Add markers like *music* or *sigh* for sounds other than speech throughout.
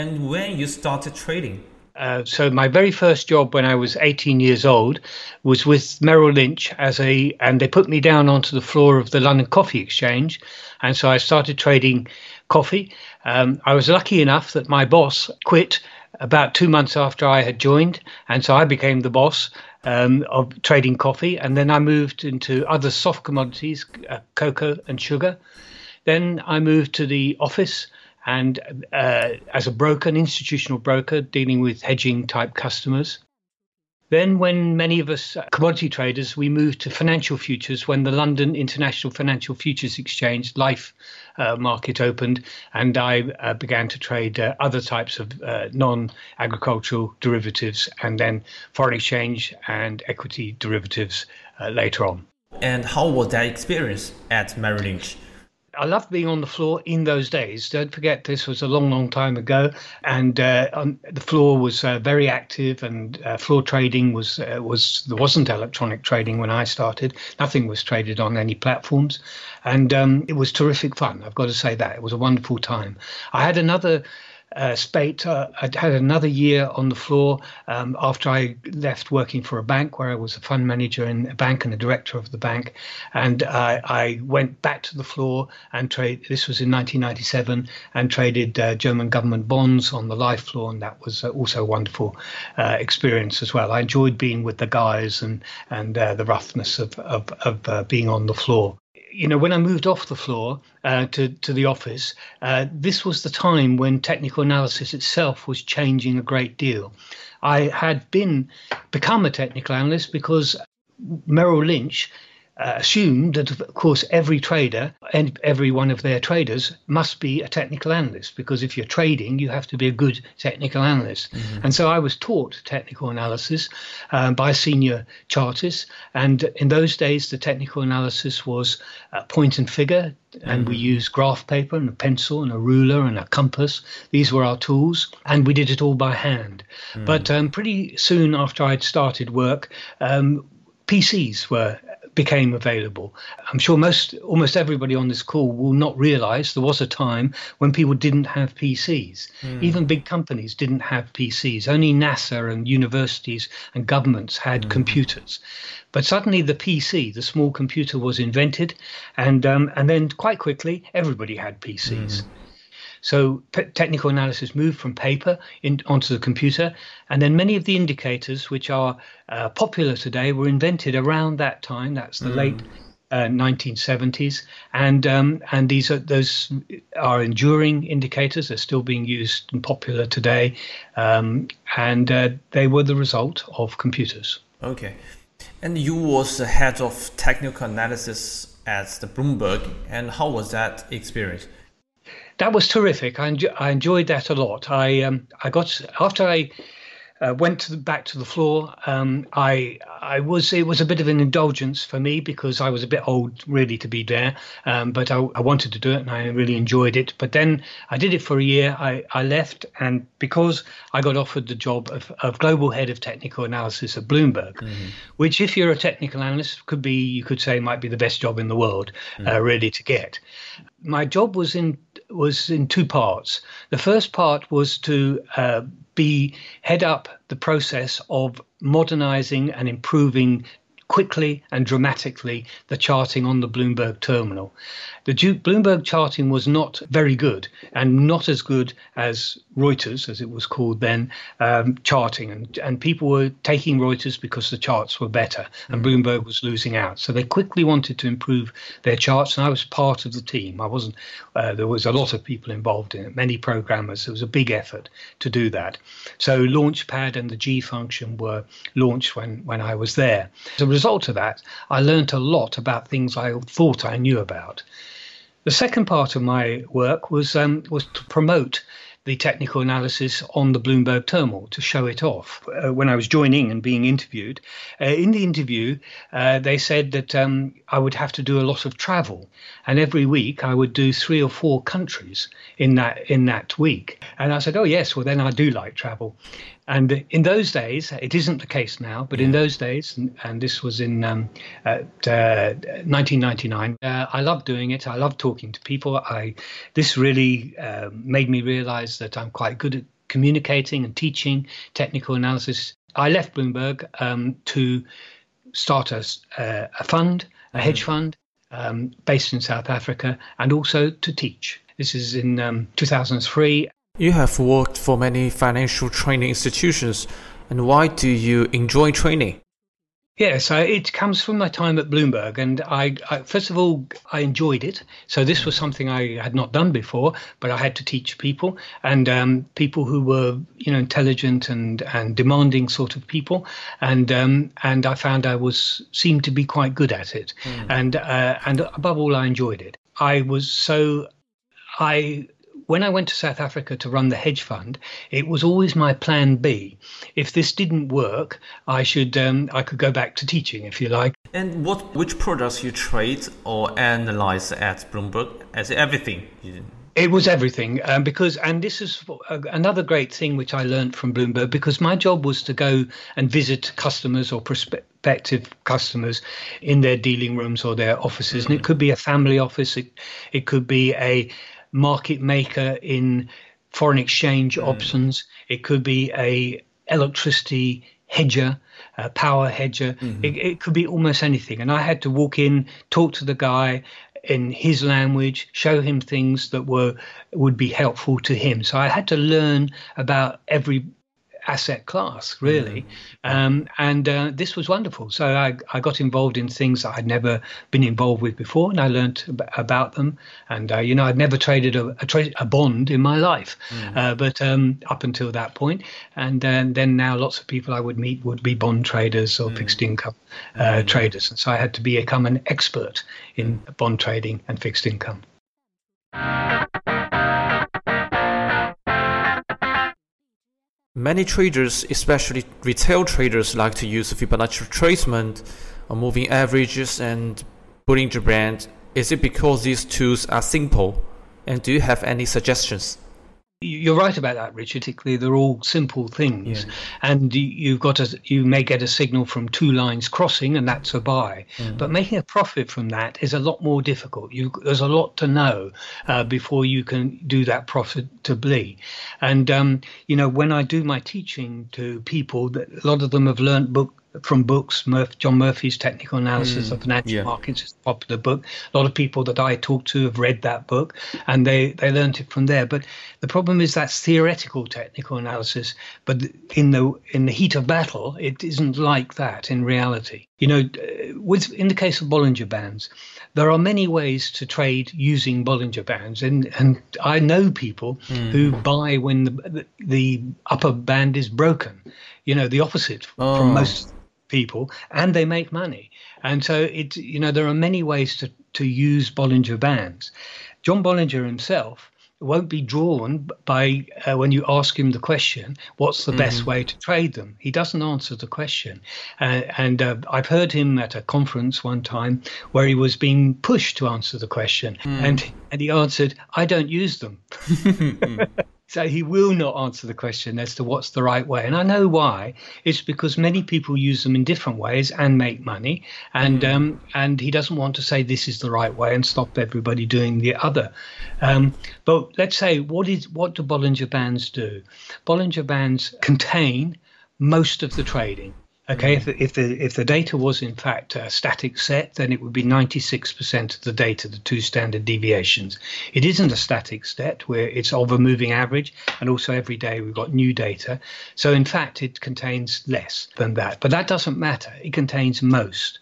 And when you started trading? Uh, so my very first job when I was 18 years old was with Merrill Lynch as a, and they put me down onto the floor of the London Coffee Exchange, and so I started trading coffee. Um, I was lucky enough that my boss quit about two months after I had joined, and so I became the boss um, of trading coffee, and then I moved into other soft commodities, uh, cocoa and sugar. Then I moved to the office and uh, as a broker, an institutional broker dealing with hedging type customers. Then, when many of us uh, commodity traders, we moved to financial futures when the London International Financial Futures Exchange LIFFE uh, market opened, and I uh, began to trade uh, other types of uh, non agricultural derivatives and then foreign exchange and equity derivatives uh, later on. And how was that experience at Merrill Lynch? I loved being on the floor in those days. Don't forget, this was a long, long time ago, and uh, the floor was uh, very active, and uh, floor trading was uh, was there wasn't electronic trading when I started. Nothing was traded on any platforms, and um, it was terrific fun. I've got to say that it was a wonderful time. I had another uh, spate. Uh, I had another year on the floor um, after I left working for a bank where I was a fund manager in a bank and a director of the bank. And uh, I went back to the floor and trade. This was in 1997 and traded uh, German government bonds on the LIFFE floor. And that was uh, also a wonderful uh, experience as well. I enjoyed being with the guys and, and the roughness of, of, of being on the floor you know, when I moved off the floor uh, to to the office, uh, this was the time when technical analysis itself was changing a great deal. I had been become a technical analyst because Merrill Lynch uh, assumed that, of course, every trader and every one of their traders must be a technical analyst because if you're trading, you have to be a good technical analyst. Mm-hmm. And so I was taught technical analysis um, by senior chartists. And in those days, the technical analysis was point and figure, and mm-hmm. we used graph paper and a pencil and a ruler and a compass. These were our tools, and we did it all by hand. Mm-hmm. But um, pretty soon after I'd started work, um, PCs were became available. I'm sure most almost everybody on this call will not realize there was a time when people didn't have PCs. Mm. Even big companies didn't have PCs. Only NASA and universities and governments had mm. computers. But suddenly the PC, the small computer, was invented, and um, and then quite quickly everybody had PCs. Mm. So technical analysis moved from paper in, onto the computer, and then many of the indicators which are uh, popular today were invented around that time. That's the mm. late uh, 1970s, and um, and these are those are enduring indicators. They're still being used and popular today, um, and uh, they were the result of computers. Okay, and you was the head of technical analysis at the Bloomberg, and how was that experience? That was terrific. I, I enjoyed that a lot. I um, I got after I uh, went to the, back to the floor. Um, I I was it was a bit of an indulgence for me because I was a bit old really to be there, um, but I, I, wanted to do it and I really enjoyed it. But then I did it for a year. I, I left and because I got offered the job of, of global head of technical analysis at Bloomberg, mm-hmm. which if you're a technical analyst could be you could say might be the best job in the world, mm-hmm. uh, really to get. My job was in was in two parts. The first part was to uh, be head up the process of modernizing and improving quickly and dramatically the charting on the Bloomberg terminal. The Bloomberg charting was not very good and not as good as Reuters, as it was called then, um, charting. And, and people were taking Reuters because the charts were better and mm. Bloomberg was losing out. So they quickly wanted to improve their charts. And I was part of the team. I wasn't, uh, there was a lot of people involved in it, many programmers. It was a big effort to do that. So Launchpad and the G function were launched when, when I was there. A result of that, I learned a lot about things I thought I knew about. The second part of my work was um, was to promote the technical analysis on the Bloomberg terminal to show it off. Uh, when I was joining and being interviewed, uh, in the interview, uh, they said that um, I would have to do a lot of travel, and every week I would do three or four countries in that in that week. And I said, "Oh yes, well then I do like travel." And in those days, it isn't the case now, but yeah. in those days, and, and this was in um, uh, 1999, uh, I loved doing it. I loved talking to people. I this really uh, made me realize that I'm quite good at communicating and teaching technical analysis. I left Bloomberg um, to start a, uh, a fund, a mm-hmm. hedge fund, um, based in South Africa, and also to teach. This is in um, 2003. You have worked for many financial training institutions, and why do you enjoy training? Yes, I, it comes from my time at Bloomberg, and I, I, first of all I enjoyed it. So this was something I had not done before, but I had to teach people and um, people who were you know intelligent and and demanding sort of people, and um, and I found I was seemed to be quite good at it, mm. and uh, and above all I enjoyed it. I was so I when I went to South Africa to run the hedge fund, it was always my plan B. If this didn't work, I should um, I could go back to teaching, if you like. And what which products you trade or analyze at Bloomberg? As everything. It was everything um, because, and this is another great thing which I learned from Bloomberg because my job was to go and visit customers or prospective customers in their dealing rooms or their offices, and it could be a family office, it, it could be a market maker in foreign exchange mm. options. It could be a electricity hedger, a power hedger. Mm-hmm. It, it could be almost anything. And I had to walk in, talk to the guy in his language, show him things that were would be helpful to him. So I had to learn about every asset class, really. Mm. Um, and uh, this was wonderful. So I, I got involved in things that I'd never been involved with before, and I learned about them. And, uh, you know, I'd never traded a, a, tra- a bond in my life, mm. uh, but um, up until that point. And uh, then now lots of people I would meet would be bond traders or mm. fixed income uh, mm. traders. And so I had to become an expert in bond trading and fixed income. Many traders, especially retail traders, like to use Fibonacci retracement, moving averages and Bollinger Band. Is it because these tools are simple? And do you have any suggestions? You're right about that, Richard. They're all simple things, yeah. and you've got a you may get a signal from two lines crossing, and that's a buy. Mm. But making a profit from that is a lot more difficult. You, there's a lot to know uh, before you can do that profitably. And um, you know, when I do my teaching to people, that a lot of them have learned book from books. Murph, John Murphy's Technical Analysis mm, of Financial yeah. Markets is a popular book. A lot of people that I talk to have read that book and they, they learned it from there. But the problem is that's theoretical technical analysis. But in the in the heat of battle, it isn't like that in reality. You know, with in the case of Bollinger Bands, there are many ways to trade using Bollinger Bands, and and I know people mm. who buy when the the upper band is broken. You know, the opposite oh. from most people and they make money. And so it you know there are many ways to to use Bollinger Bands. John Bollinger himself won't be drawn by uh, when you ask him the question, what's the mm-hmm. best way to trade them? He doesn't answer the question. Uh, and uh, I've heard him at a conference one time where he was being pushed to answer the question. Mm. And, and he answered, I don't use them. *laughs* *laughs* So he will not answer the question as to what's the right way. And I know why. It's because many people use them in different ways and make money. And mm. um, and he doesn't want to say this is the right way and stop everybody doing the other. Um, but let's say what is what do Bollinger Bands do? Bollinger Bands contain most of the trading. Okay, mm. if, if the if the data was in fact a static set, then it would be 96% of the data, the two standard deviations. It isn't a static set where it's of a moving average, and also every day we've got new data. So in fact, it contains less than that, but that doesn't matter. It contains most.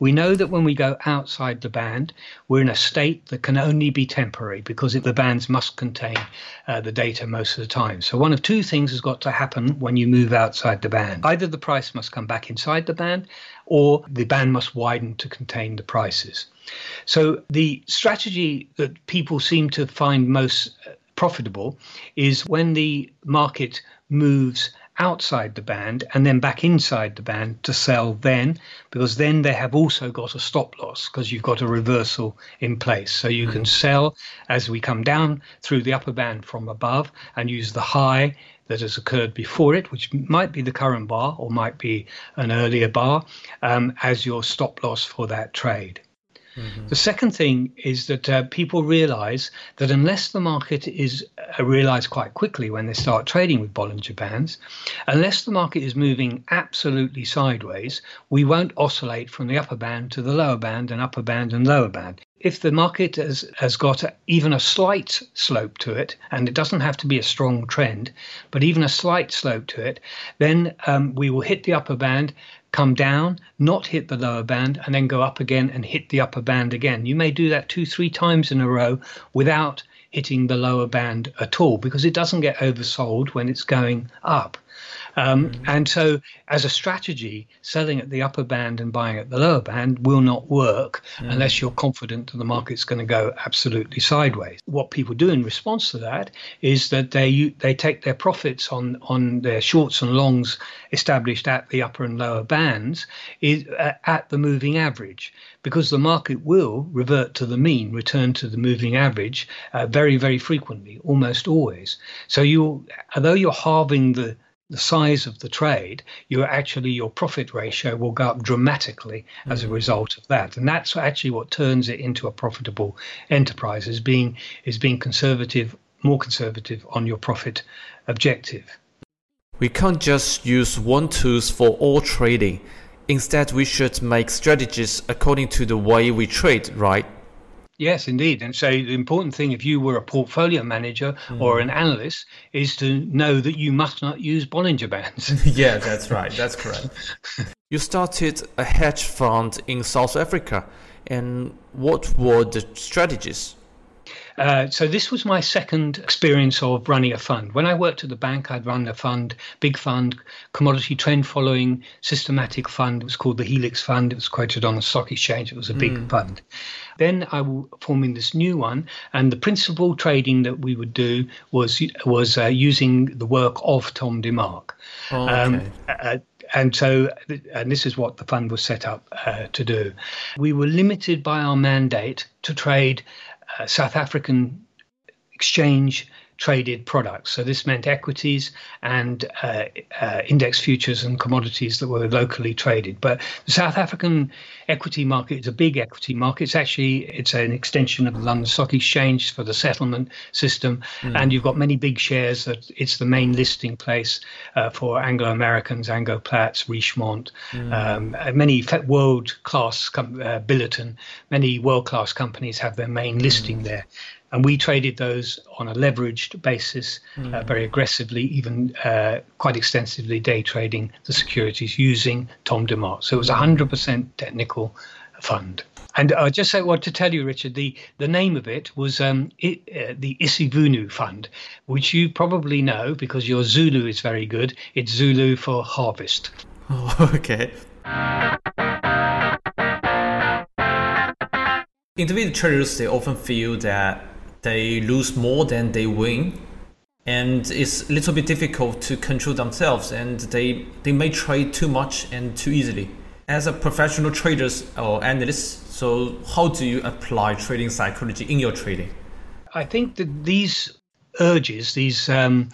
We know that when we go outside the band, we're in a state that can only be temporary because the bands must contain uh, the data most of the time. So, one of two things has got to happen when you move outside the band. Either the price must come back inside the band, or the band must widen to contain the prices. So, the strategy that people seem to find most uh, profitable is when the market moves outside the band and then back inside the band to sell then because then they have also got a stop loss because you've got a reversal in place so you mm can sell as we come down through the upper band from above and use the high that has occurred before it, which might be the current bar or might be an earlier bar, um, as your stop loss for that trade. The second thing is that uh, people realize that unless the market is uh, realized quite quickly when they start trading with Bollinger Bands, unless the market is moving absolutely sideways, we won't oscillate from the upper band to the lower band and upper band and lower band. If the market has, has got a, even a slight slope to it, and it doesn't have to be a strong trend, but even a slight slope to it, then um, we will hit the upper band come down, not hit the lower band, and then go up again and hit the upper band again. You may do that two, three times in a row without hitting the lower band at all because it doesn't get oversold when it's going up. Um, mm-hmm. And so, as a strategy, selling at the upper band and buying at the lower band will not work mm-hmm. unless you're confident that the market's going to go absolutely sideways. What people do in response to that is that they they take their profits on on their shorts and longs established at the upper and lower bands is uh, at the moving average because the market will revert to the mean, return to the moving average uh, very, very frequently, almost always. So you, although you're halving the the size of the trade, you actually your profit ratio will go up dramatically as mm-hmm. a result of that, and that's actually what turns it into a profitable enterprise. Is being is being conservative, more conservative on your profit objective. We can't just use one tools for all trading. Instead, we should make strategies according to the way we trade, right? Yes, indeed. And so the important thing, if you were a portfolio manager mm. or an analyst, is to know that you must not use Bollinger Bands. *laughs* yeah, that's right. That's correct. *laughs* you started a hedge fund in South Africa. And what were the strategies? Uh, so this was my second experience of running a fund. When I worked at the bank, I'd run a fund, big fund, commodity trend following, systematic fund. It was called the Helix Fund. It was quoted on the stock exchange. It was a big mm. fund. Then I was forming this new one, and the principal trading that we would do was was uh, using the work of Tom DeMark. Oh, okay. Um, uh, and so, and this is what the fund was set up uh, to do. We were limited by our mandate to trade South African exchange traded products. So this meant equities and uh, uh, index futures and commodities that were locally traded. But the South African equity market is a big equity market. It's actually it's an extension of the London Stock Exchange for the settlement system, mm. and you've got many big shares. That it's the main listing place uh, for Anglo Americans, Anglo Platts, Richemont, mm. um, many world class com- uh, Billiton. Many world class companies have their main mm. listing there and we traded those on a leveraged basis mm. uh, very aggressively, even uh, quite extensively day trading the securities using Tom DeMark. So it was a 100% technical fund. And I just say what to tell you, Richard. The the name of it was um, it, uh, the Isivuno Fund, which you probably know because your Zulu is very good. It's Zulu for harvest. *laughs* Oh, okay. Individual traders they often feel that they lose more than they win and it's a little bit difficult to control themselves and they they may trade too much and too easily. As a professional traders or analyst so how do you apply trading psychology in your trading? I think that these urges these um,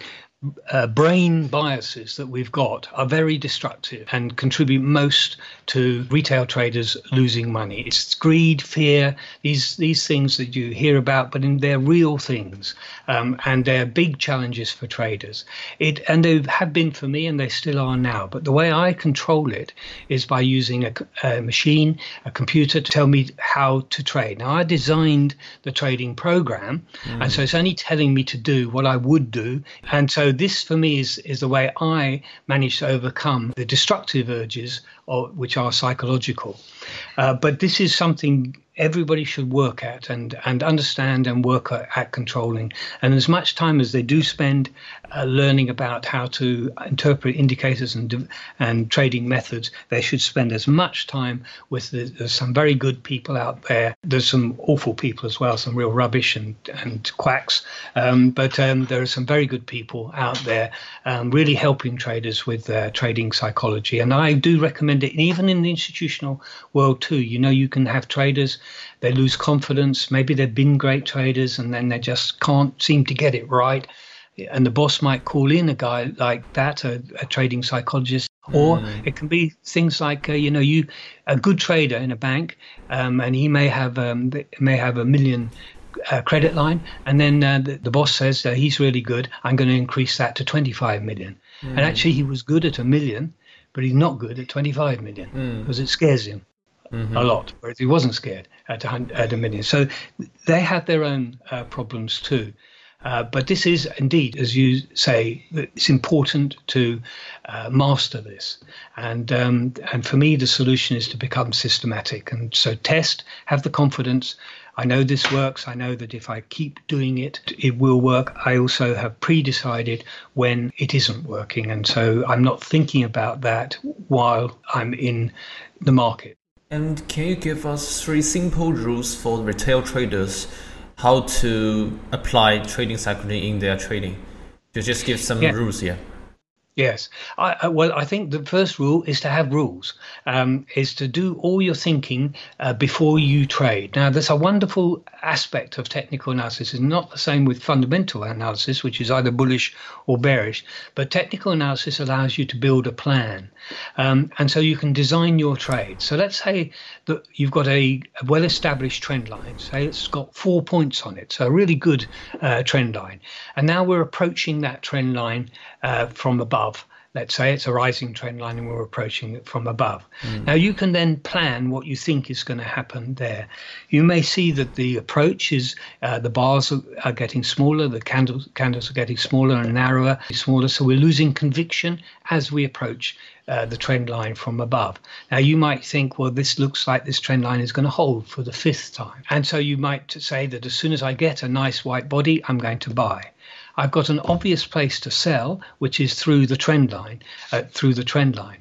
uh, brain biases that we've got are very destructive and contribute most to retail traders losing money. It's greed, fear, these these things that you hear about, but in, they're real things, um, and they're big challenges for traders. It and they have been for me, and they still are now. But the way I control it is by using a, a machine, a computer, to tell me how to trade. Now I designed the trading program, mm. and so it's only telling me to do what I would do, and so this for me is is the way I manage to overcome the destructive urges, or, which are psychological. Uh, but this is something everybody should work at and, and understand and work at controlling. And as much time as they do spend uh, learning about how to interpret indicators and and trading methods, they should spend as much time with the, there's some very good people out there. There's some awful people as well, some real rubbish and and quacks. Um, but um, there are some very good people out there um, really helping traders with their trading psychology. And I do recommend it, even in the institutional world too. You know, you can have traders they lose confidence. Maybe they've been great traders and then they just can't seem to get it right. and the boss might call in a guy like that, a, a trading psychologist, or mm. it can be things like uh, you know you a good trader in a bank, um, and he may have um, may have a million uh, credit line, and then uh, the, the, boss says uh, he's really good. I'm going to increase that to 25 million. Mm. And actually, he was good at a million, but he's not good at 25 million mm. because it scares him mm-hmm. a lot, whereas he wasn't scared at a, million. So they have their own uh, problems too. Uh, but this is indeed, as you say, it's important to uh, master this. And um, and for me, the solution is to become systematic. And so test, have the confidence. I know this works. I know that if I keep doing it, it will work. I also have pre-decided when it isn't working, and so I'm not thinking about that while I'm in the market. And can you give us three simple rules for retail traders how to apply trading psychology in their trading? To just give some yeah. rules here. Yes. I, I, well, I think the first rule is to have rules, um, is to do all your thinking uh, before you trade. Now, there's a wonderful aspect of technical analysis. It's not the same with fundamental analysis, which is either bullish or bearish, but technical analysis allows you to build a plan. Um, and so you can design your trade. So let's say that you've got a, a well established trend line, say it's got four points on it, so a really good uh, trend line. And now we're approaching that trend line uh, from above. Let's say it's a rising trend line and we're approaching it from above. Mm. Now, you can then plan what you think is going to happen there. You may see that the approach is uh, the bars are, getting smaller, the candles, candles are getting smaller and narrower, smaller. So we're losing conviction as we approach uh, the trend line from above. Now, you might think, well, this looks like this trend line is going to hold for the fifth time. And so you might say that as soon as I get a nice white body, I'm going to buy. I've got an obvious place to sell, which is through the trend line, uh, through the trend line.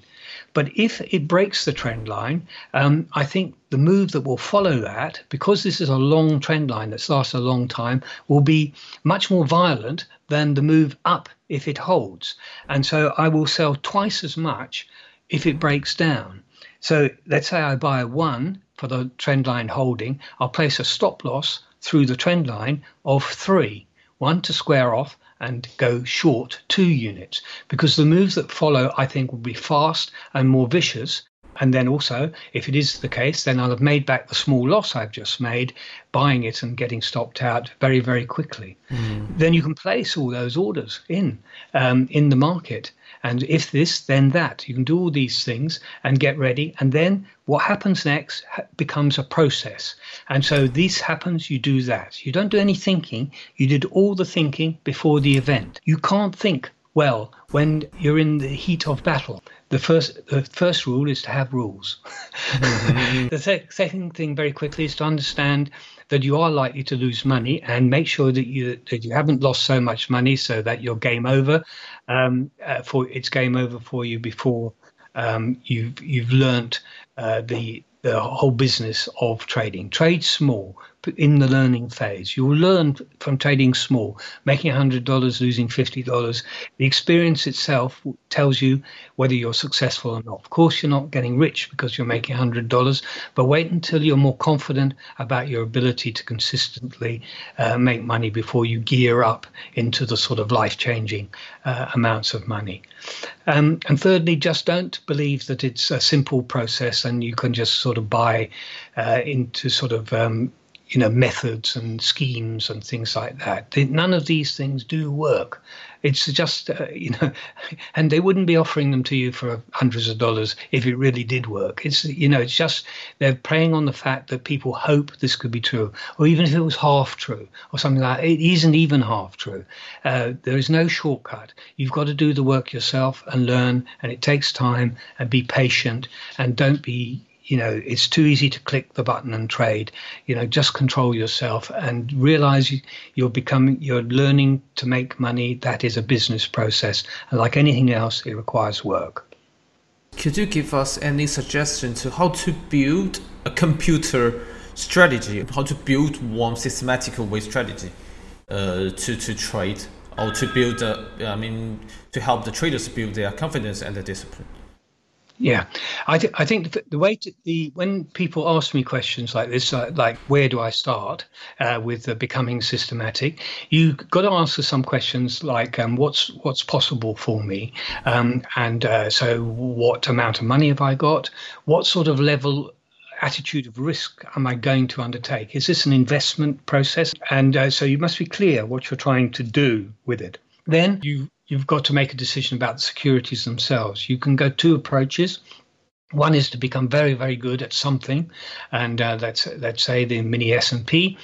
But if it breaks the trend line, um, I think the move that will follow that, because this is a long trend line that's lasted a long time, will be much more violent than the move up if it holds. And so I will sell twice as much if it breaks down. So let's say I buy one for the trend line holding, I'll place a stop loss through the trend line of three one to square off and go short two units because the moves that follow I think will be fast and more vicious and then also if it is the case then I'll have made back the small loss I've just made buying it and getting stopped out very very quickly mm. then you can place all those orders in um, in the market and if this, then that. You can do all these things and get ready. And then what happens next becomes a process. And so this happens, you do that. You don't do any thinking. You did all the thinking before the event. You can't think well when you're in the heat of battle. The first, the first rule is to have rules. Mm-hmm. *laughs* the se- second thing, very quickly, is to understand that you are likely to lose money and make sure that you that you haven't lost so much money so that you're game over um, uh, for it's game over for you before um, you've you've learnt uh, the the whole business of trading. Trade small in the learning phase. You'll learn from trading small, making $100, losing $50. The experience itself tells you whether you're successful or not. Of course, you're not getting rich because you're making $100, but wait until you're more confident about your ability to consistently uh, make money before you gear up into the sort of life changing uh, amounts of money. Um, and thirdly, just don't believe that it's a simple process and you can just sort of buy uh, into sort of um, you know methods and schemes and things like that. None of these things do work. It's just uh, you know, *laughs* and they wouldn't be offering them to you for hundreds of dollars if it really did work. It's you know, it's just they're preying on the fact that people hope this could be true, or even if it was half true or something like that. It isn't even half true. Uh, there is no shortcut. You've got to do the work yourself and learn, and it takes time. And be patient, and don't be you know it's too easy to click the button and trade. You know just control yourself and realize you're becoming you're learning to make money. That is a business process. And like anything else it requires work. Could you give us any suggestion to how to build a computer strategy? How to build one systematic way strategy uh, to, to trade? Or to build a, I mean to help the traders build their confidence and their discipline Yeah, I, th- I think the, way to, the when people ask me questions like this, uh, like where do I start uh, with uh, becoming systematic, you've got to answer some questions like um, what's what's possible for me, um, and uh, so what amount of money have I got, what sort of level attitude of risk am I going to undertake? Is this an investment process? And uh, so you must be clear what you're trying to do with it. Then you you've got to make a decision about the securities themselves. You can go two approaches. One is to become very, very good at something, and uh, let's let's say the mini S and P,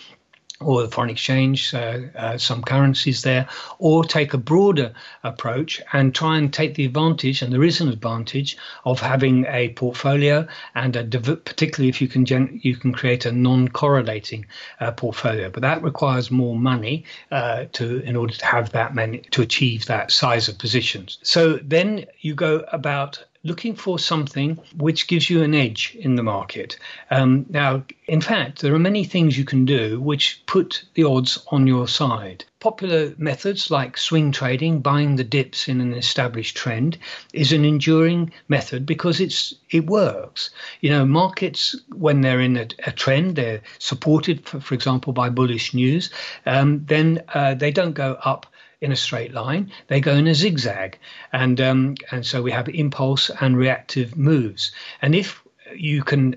or the foreign exchange, uh, uh, some currencies there, or take a broader approach and try and take the advantage, and there is an advantage of having a portfolio, and a div- particularly if you can gen- you can create a non-correlating uh, portfolio, but that requires more money uh, to in order to have that many to achieve that size of positions. So then you go about looking for something which gives you an edge in the market. Um, now, in fact, there are many things you can do which put the odds on your side. Popular methods like swing trading, buying the dips in an established trend, is an enduring method because it's it works. You know, markets when they're in a, a trend, they're supported, for, for, example, by bullish news. Um, then uh, they don't go up in a straight line. They go in a zigzag, and um, and so we have impulse and reactive moves. And if you can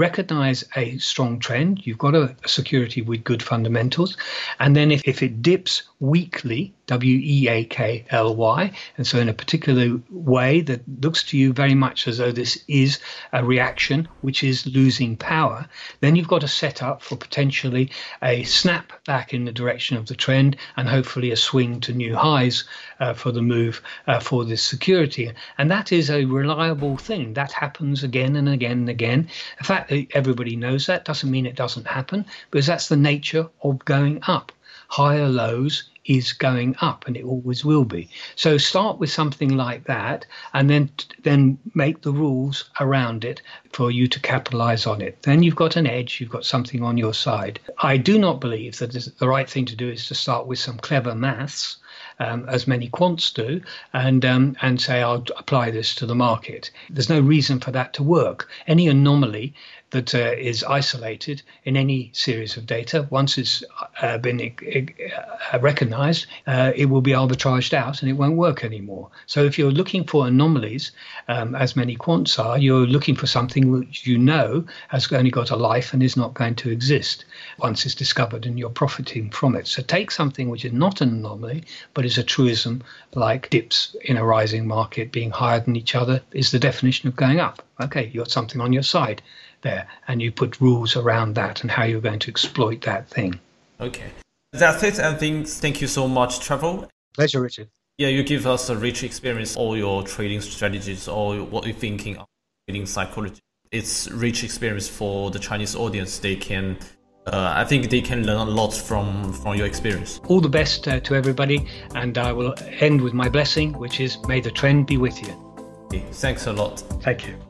recognize a strong trend, you've got a, security with good fundamentals, and then if, if it dips weakly, W E A K L Y. And so, in a particular way that looks to you very much as though this is a reaction which is losing power, then you've got a set up for potentially a snap back in the direction of the trend and hopefully a swing to new highs uh, for the move uh, for this security. And that is a reliable thing. That happens again and again and again. In fact, everybody knows that. Doesn't mean it doesn't happen, because that's the nature of going up. Higher lows is going up and it always will be. So start with something like that and then then make the rules around it for you to capitalize on it. Then you've got an edge, you've got something on your side. I do not believe that the right thing to do is to start with some clever maths um, as many quants do, and um, and say I'll apply this to the market. There's no reason for that to work. Any anomaly that uh, is isolated in any series of data, once it's uh, been uh, recognized, uh, it will be arbitraged out and it won't work anymore. So if you're looking for anomalies, um, as many quants are, you're looking for something which you know has only got a life and is not going to exist once it's discovered and you're profiting from it. So take something which is not an anomaly, but is a truism like dips in a rising market being higher than each other is the definition of going up. Okay, you've got something on your side there, and you put rules around that and how you're going to exploit that thing. Okay. That's it. And thanks, thank you so much, Trevor. Pleasure, Richard. Yeah, you give us a rich experience, all your trading strategies, all what you're thinking of trading psychology. It's rich experience for the Chinese audience. They can, uh, I think they can learn a lot from, from your experience. All the best uh, to everybody. And I will end with my blessing, which is may the trend be with you. Thanks a lot. Thank you.